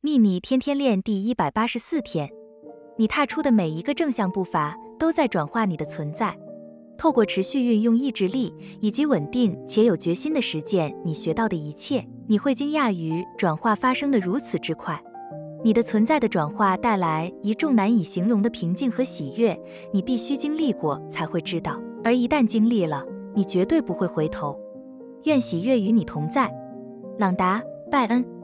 秘密天天练第一百八十四天。你踏出的每一个正向步伐都在转化你的存在。透过持续运用意志力以及稳定且有决心的实践你学到的一切你会惊讶于转化发生的如此之快。你的存在的转化带来一众难以形容的平静和喜悦你必须经历过才会知道。而一旦经历了你绝对不会回头。愿喜悦与你同在。朗达拜恩。